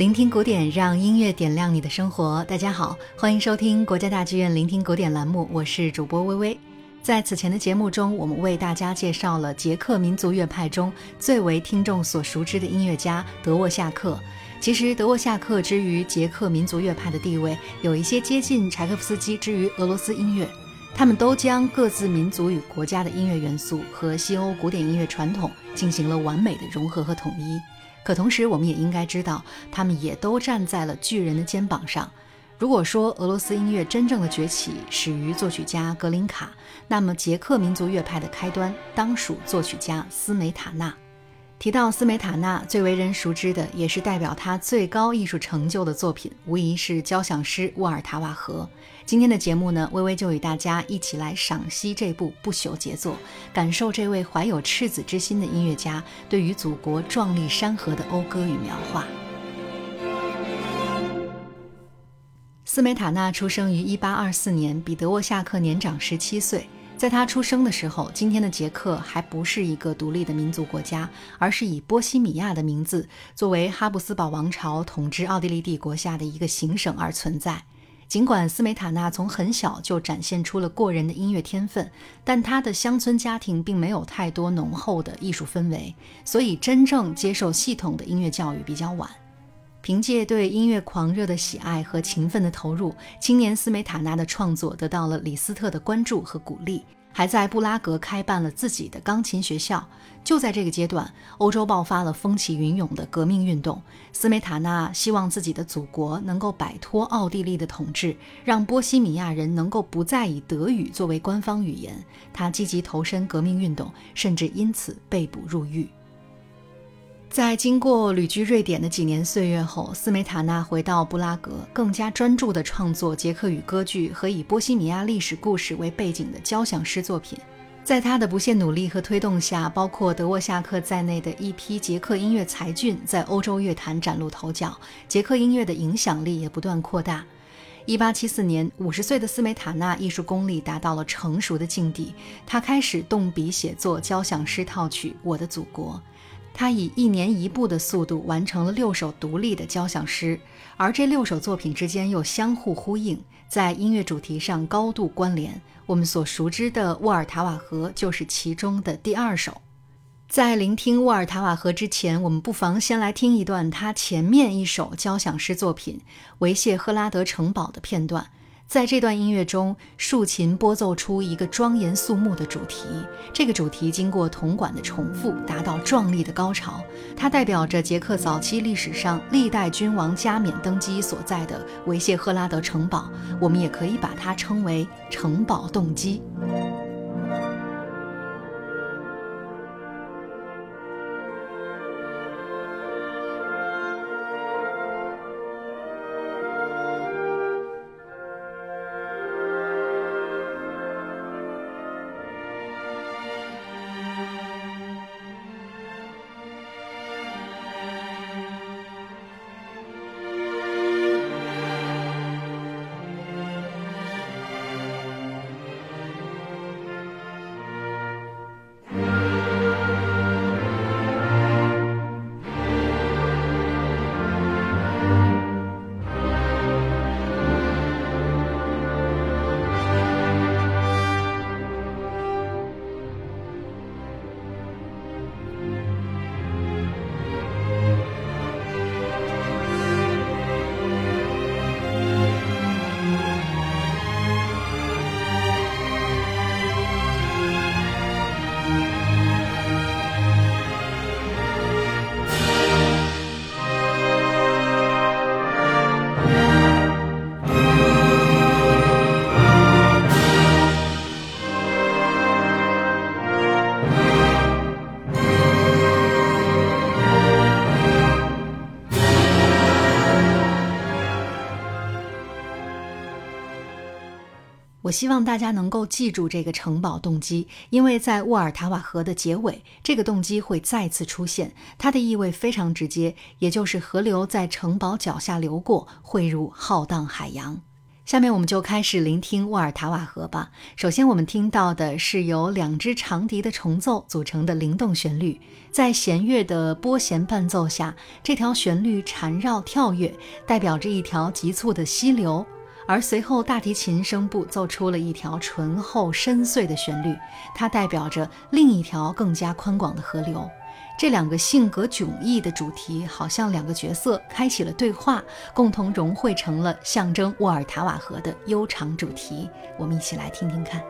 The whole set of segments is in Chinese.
聆听古典，让音乐点亮你的生活。大家好，欢迎收听国家大剧院聆听古典栏目，我是主播微微。在此前的节目中，我们为大家介绍了捷克民族乐派中最为听众所熟知的音乐家德沃夏克。其实，德沃夏克之于捷克民族乐派的地位，有一些接近柴可夫斯基之于俄罗斯音乐。他们都将各自民族与国家的音乐元素和西欧古典音乐传统进行了完美的融合和统一。可同时，我们也应该知道，他们也都站在了巨人的肩膀上。如果说俄罗斯音乐真正的崛起始于作曲家格林卡，那么捷克民族乐派的开端当属作曲家斯梅塔纳。提到斯梅塔纳，最为人熟知的也是代表他最高艺术成就的作品，无疑是交响诗《沃尔塔瓦河》。今天的节目呢，微微就与大家一起来赏析这部不朽杰作，感受这位怀有赤子之心的音乐家对于祖国壮丽山河的讴歌与描画。斯梅塔纳出生于1824年，比德沃夏克年长17岁。在他出生的时候，今天的捷克还不是一个独立的民族国家，而是以波西米亚的名字作为哈布斯堡王朝统治奥地利帝国下的一个行省而存在。尽管斯梅塔纳从很小就展现出了过人的音乐天分，但他的乡村家庭并没有太多浓厚的艺术氛围，所以真正接受系统的音乐教育比较晚。凭借对音乐狂热的喜爱和勤奋的投入，青年斯梅塔纳的创作得到了李斯特的关注和鼓励，还在布拉格开办了自己的钢琴学校。就在这个阶段，欧洲爆发了风起云涌的革命运动。斯梅塔纳希望自己的祖国能够摆脱奥地利的统治，让波西米亚人能够不再以德语作为官方语言。他积极投身革命运动，甚至因此被捕入狱。在经过旅居瑞典的几年岁月后，斯梅塔纳回到布拉格，更加专注地创作捷克语歌剧和以波西米亚历史故事为背景的交响诗作品。在他的不懈努力和推动下，包括德沃夏克在内的一批捷克音乐才俊在欧洲乐坛崭露头角，捷克音乐的影响力也不断扩大。1874年，五十岁的斯梅塔纳艺术功力达到了成熟的境地，他开始动笔写作交响诗套曲《我的祖国》。他以一年一部的速度完成了六首独立的交响诗，而这六首作品之间又相互呼应，在音乐主题上高度关联。我们所熟知的《沃尔塔瓦河》就是其中的第二首。在聆听《沃尔塔瓦河》之前，我们不妨先来听一段他前面一首交响诗作品《维谢赫拉德城堡》的片段。在这段音乐中，竖琴拨奏出一个庄严肃穆的主题。这个主题经过铜管的重复，达到壮丽的高潮。它代表着捷克早期历史上历代君王加冕登基所在的维谢赫拉德城堡。我们也可以把它称为城堡动机。我希望大家能够记住这个城堡动机，因为在沃尔塔瓦河的结尾，这个动机会再次出现。它的意味非常直接，也就是河流在城堡脚下流过，汇入浩荡海洋。下面我们就开始聆听沃尔塔瓦河吧。首先，我们听到的是由两只长笛的重奏组成的灵动旋律，在弦乐的拨弦伴奏下，这条旋律缠绕跳跃，代表着一条急促的溪流。而随后，大提琴声部奏出了一条醇厚深邃的旋律，它代表着另一条更加宽广的河流。这两个性格迥异的主题，好像两个角色开启了对话，共同融汇成了象征沃尔塔瓦河的悠长主题。我们一起来听听看。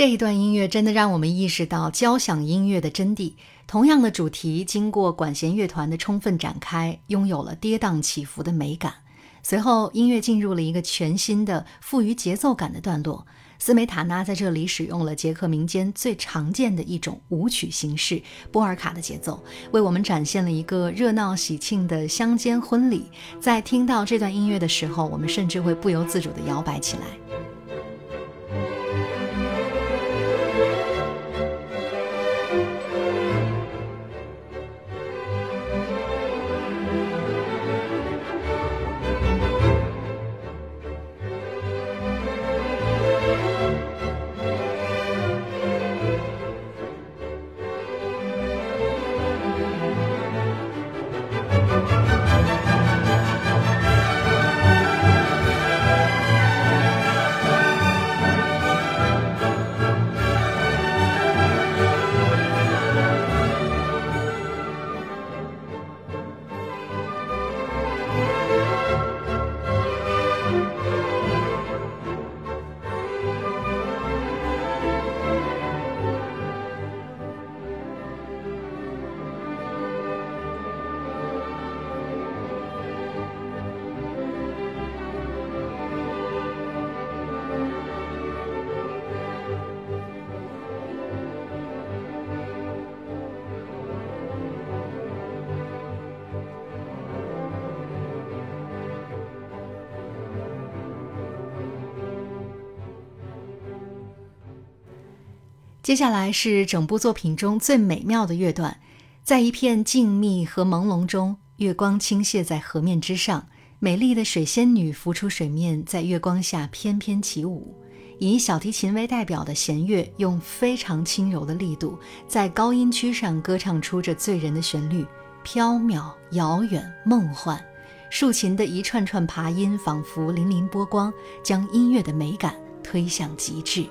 这一段音乐真的让我们意识到交响音乐的真谛。同样的主题，经过管弦乐团的充分展开，拥有了跌宕起伏的美感。随后，音乐进入了一个全新的、富于节奏感的段落。斯梅塔纳在这里使用了捷克民间最常见的一种舞曲形式——波尔卡的节奏，为我们展现了一个热闹喜庆的乡间婚礼。在听到这段音乐的时候，我们甚至会不由自主地摇摆起来。接下来是整部作品中最美妙的乐段，在一片静谧和朦胧中，月光倾泻在河面之上，美丽的水仙女浮出水面，在月光下翩翩起舞。以小提琴为代表的弦乐，用非常轻柔的力度，在高音区上歌唱出这醉人的旋律，飘渺、遥远、梦幻。竖琴的一串串爬音，仿佛粼粼波光，将音乐的美感推向极致。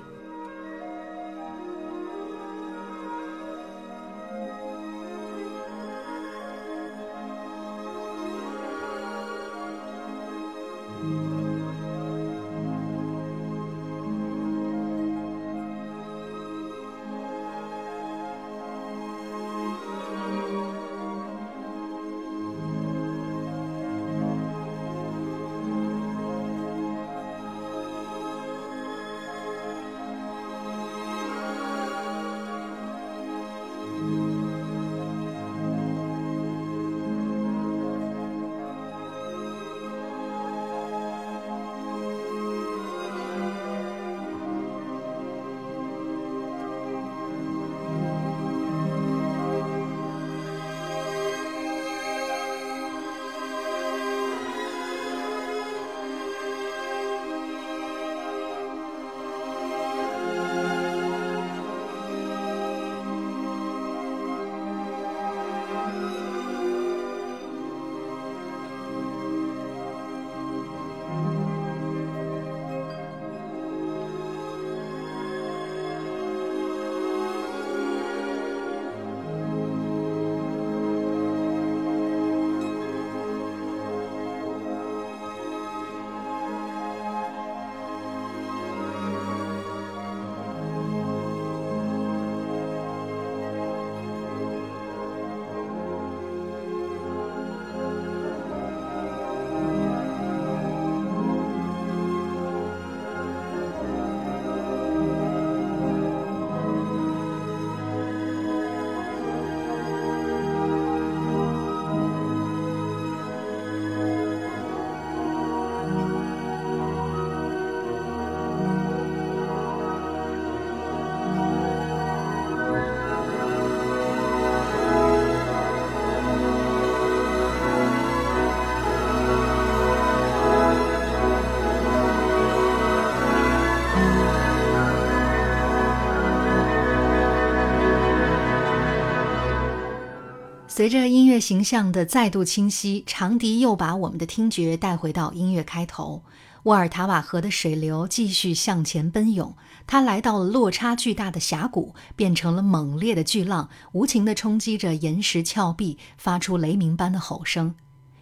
随着音乐形象的再度清晰，长笛又把我们的听觉带回到音乐开头。沃尔塔瓦河的水流继续向前奔涌，它来到了落差巨大的峡谷，变成了猛烈的巨浪，无情地冲击着岩石峭壁，发出雷鸣般的吼声。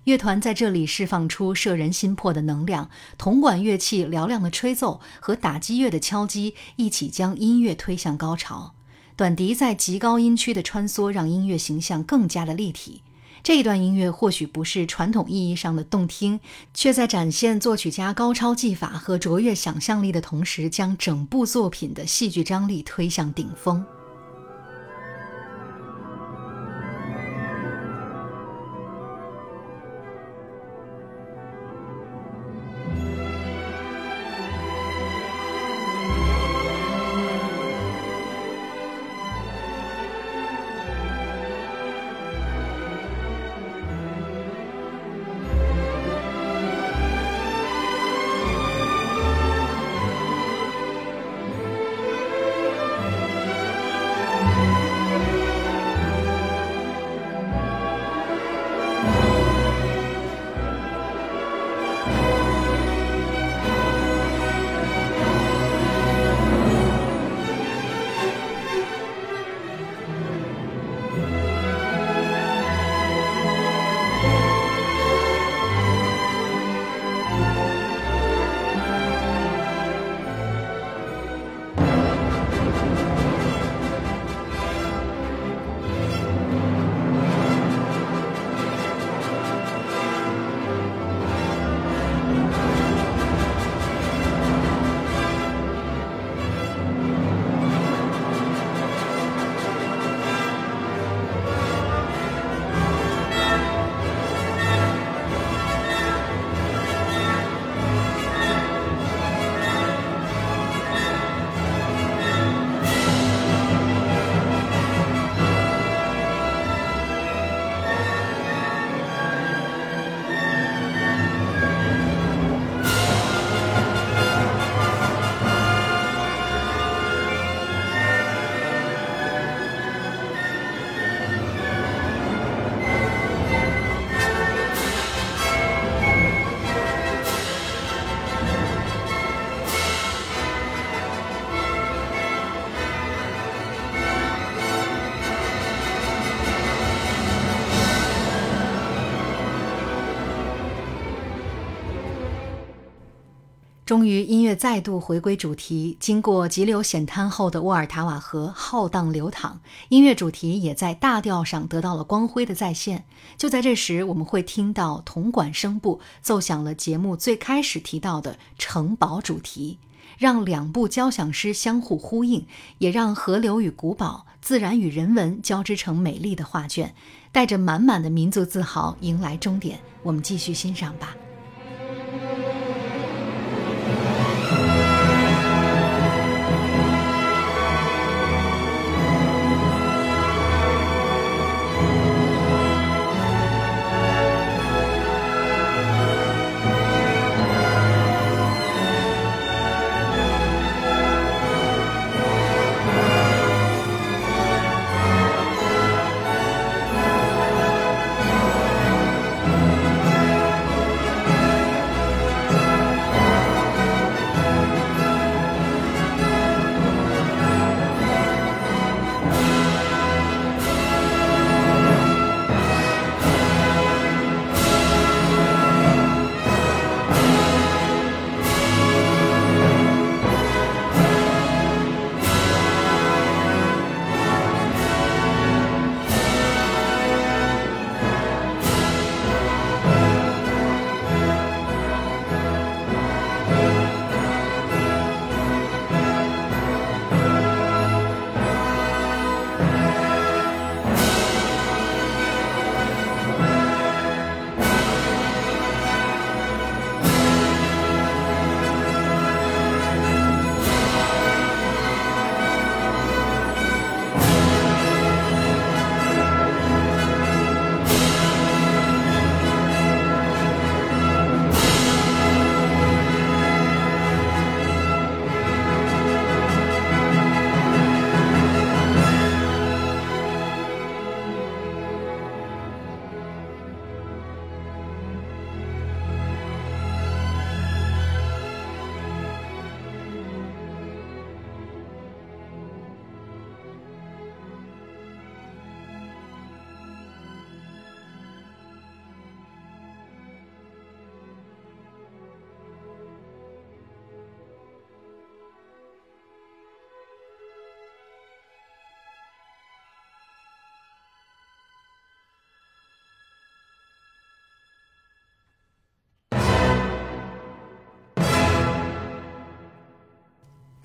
乐团在这里释放出摄人心魄的能量，铜管乐器嘹亮的吹奏和打击乐的敲击一起将音乐推向高潮。短笛在极高音区的穿梭，让音乐形象更加的立体。这一段音乐或许不是传统意义上的动听，却在展现作曲家高超技法和卓越想象力的同时，将整部作品的戏剧张力推向顶峰。终于，音乐再度回归主题。经过急流险滩后的沃尔塔瓦河浩荡流淌，音乐主题也在大调上得到了光辉的再现。就在这时，我们会听到铜管声部奏响了节目最开始提到的城堡主题，让两部交响诗相互呼应，也让河流与古堡、自然与人文交织成美丽的画卷，带着满满的民族自豪迎来终点。我们继续欣赏吧。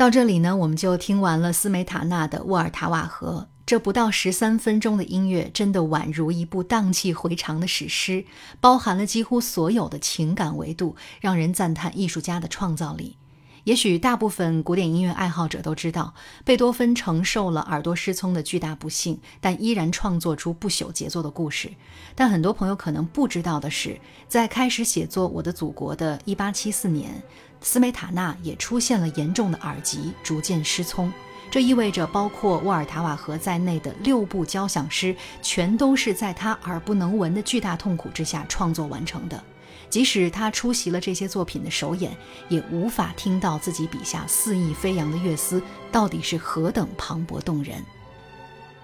到这里呢，我们就听完了斯梅塔纳的《沃尔塔瓦河》。这不到十三分钟的音乐，真的宛如一部荡气回肠的史诗，包含了几乎所有的情感维度，让人赞叹艺术家的创造力。也许大部分古典音乐爱好者都知道，贝多芬承受了耳朵失聪的巨大不幸，但依然创作出不朽杰作的故事。但很多朋友可能不知道的是，在开始写作《我的祖国》的一八七四年，斯梅塔纳也出现了严重的耳疾，逐渐失聪。这意味着，包括沃尔塔瓦河在内的六部交响诗，全都是在他耳不能闻的巨大痛苦之下创作完成的。即使他出席了这些作品的首演，也无法听到自己笔下肆意飞扬的乐思到底是何等磅礴动人。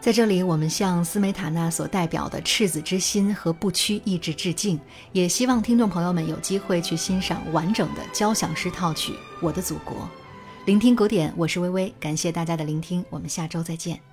在这里，我们向斯梅塔纳所代表的赤子之心和不屈意志致敬，也希望听众朋友们有机会去欣赏完整的交响诗套曲《我的祖国》。聆听古典，我是微微，感谢大家的聆听，我们下周再见。